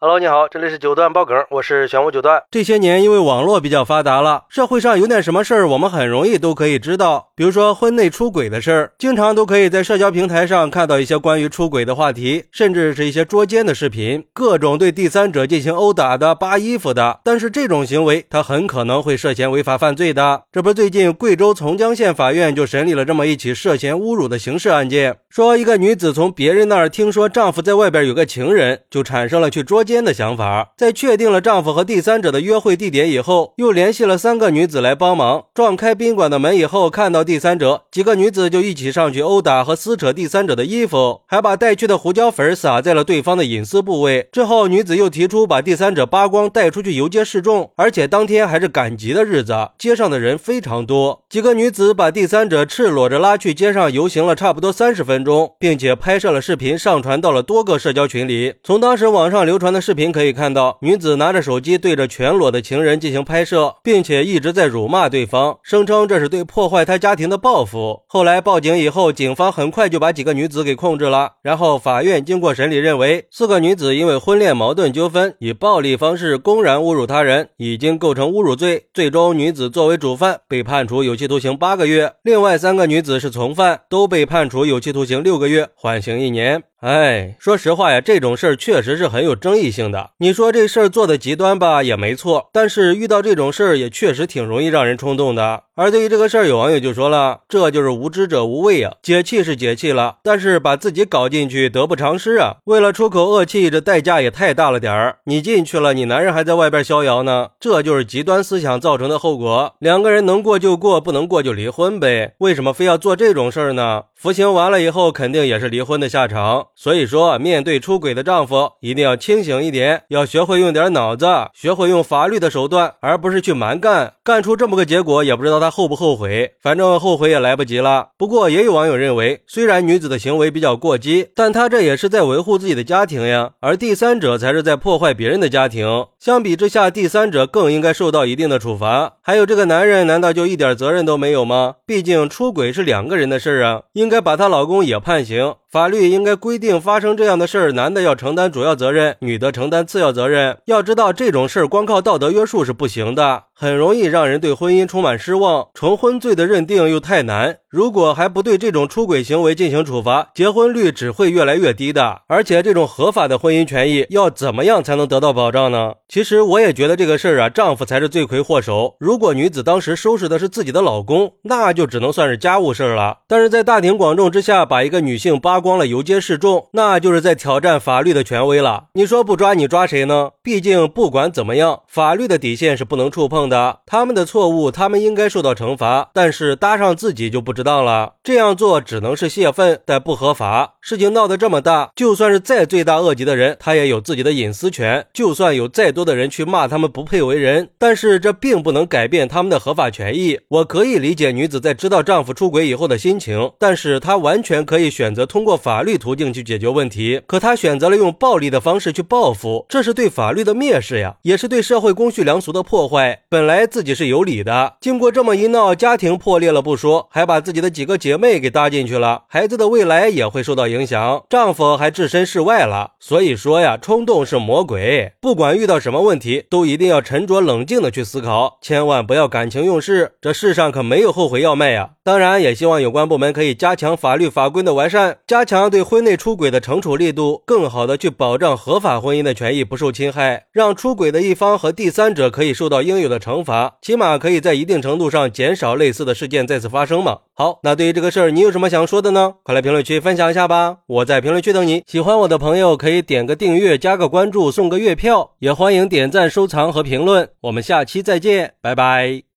Hello，你好，这里是九段爆梗，我是玄武九段。这些年因为网络比较发达了，社会上有点什么事儿，我们很容易都可以知道。比如说婚内出轨的事儿，经常都可以在社交平台上看到一些关于出轨的话题，甚至是一些捉奸的视频，各种对第三者进行殴打的、扒衣服的。但是这种行为，他很可能会涉嫌违法犯罪的。这不，最近贵州从江县法院就审理了这么一起涉嫌侮辱的刑事案件，说一个女子从别人那儿听说丈夫在外边有个情人，就产生了去捉。间的想法，在确定了丈夫和第三者的约会地点以后，又联系了三个女子来帮忙。撞开宾馆的门以后，看到第三者，几个女子就一起上去殴打和撕扯第三者的衣服，还把带去的胡椒粉撒在了对方的隐私部位。之后，女子又提出把第三者扒光带出去游街示众，而且当天还是赶集的日子，街上的人非常多。几个女子把第三者赤裸着拉去街上游行了差不多三十分钟，并且拍摄了视频上传到了多个社交群里。从当时网上流传的。视频可以看到，女子拿着手机对着全裸的情人进行拍摄，并且一直在辱骂对方，声称这是对破坏她家庭的报复。后来报警以后，警方很快就把几个女子给控制了。然后法院经过审理，认为四个女子因为婚恋矛盾纠纷，以暴力方式公然侮辱他人，已经构成侮辱罪。最终，女子作为主犯被判处有期徒刑八个月，另外三个女子是从犯，都被判处有期徒刑六个月，缓刑一年。哎，说实话呀，这种事儿确实是很有争议性的。你说这事儿做的极端吧，也没错。但是遇到这种事儿，也确实挺容易让人冲动的。而对于这个事儿，有网友就说了：“这就是无知者无畏啊！解气是解气了，但是把自己搞进去，得不偿失啊！为了出口恶气，这代价也太大了点儿。你进去了，你男人还在外边逍遥呢，这就是极端思想造成的后果。两个人能过就过，不能过就离婚呗。为什么非要做这种事儿呢？服刑完了以后，肯定也是离婚的下场。”所以说，面对出轨的丈夫，一定要清醒一点，要学会用点脑子，学会用法律的手段，而不是去蛮干，干出这么个结果，也不知道他后不后悔。反正后悔也来不及了。不过，也有网友认为，虽然女子的行为比较过激，但她这也是在维护自己的家庭呀，而第三者才是在破坏别人的家庭。相比之下，第三者更应该受到一定的处罚。还有这个男人，难道就一点责任都没有吗？毕竟出轨是两个人的事儿啊，应该把她老公也判刑。法律应该规定，发生这样的事儿，男的要承担主要责任，女的承担次要责任。要知道，这种事儿光靠道德约束是不行的。很容易让人对婚姻充满失望，重婚罪的认定又太难。如果还不对这种出轨行为进行处罚，结婚率只会越来越低的。而且，这种合法的婚姻权益要怎么样才能得到保障呢？其实，我也觉得这个事儿啊，丈夫才是罪魁祸首。如果女子当时收拾的是自己的老公，那就只能算是家务事儿了。但是在大庭广众之下把一个女性扒光了游街示众，那就是在挑战法律的权威了。你说不抓你抓谁呢？毕竟不管怎么样，法律的底线是不能触碰。的他们的错误，他们应该受到惩罚，但是搭上自己就不值当了。这样做只能是泄愤，但不合法。事情闹得这么大，就算是再罪大恶极的人，他也有自己的隐私权。就算有再多的人去骂他们不配为人，但是这并不能改变他们的合法权益。我可以理解女子在知道丈夫出轨以后的心情，但是她完全可以选择通过法律途径去解决问题。可她选择了用暴力的方式去报复，这是对法律的蔑视呀，也是对社会公序良俗的破坏。本来自己是有理的，经过这么一闹，家庭破裂了不说，还把自己的几个姐妹给搭进去了，孩子的未来也会受到影响，丈夫还置身事外了。所以说呀，冲动是魔鬼，不管遇到什么问题，都一定要沉着冷静的去思考，千万不要感情用事。这世上可没有后悔药卖呀。当然，也希望有关部门可以加强法律法规的完善，加强对婚内出轨的惩处力度，更好的去保障合法婚姻的权益不受侵害，让出轨的一方和第三者可以受到应有的惩惩罚。起码可以在一定程度上减少类似的事件再次发生嘛。好，那对于这个事儿，你有什么想说的呢？快来评论区分享一下吧！我在评论区等你。喜欢我的朋友可以点个订阅、加个关注、送个月票，也欢迎点赞、收藏和评论。我们下期再见，拜拜。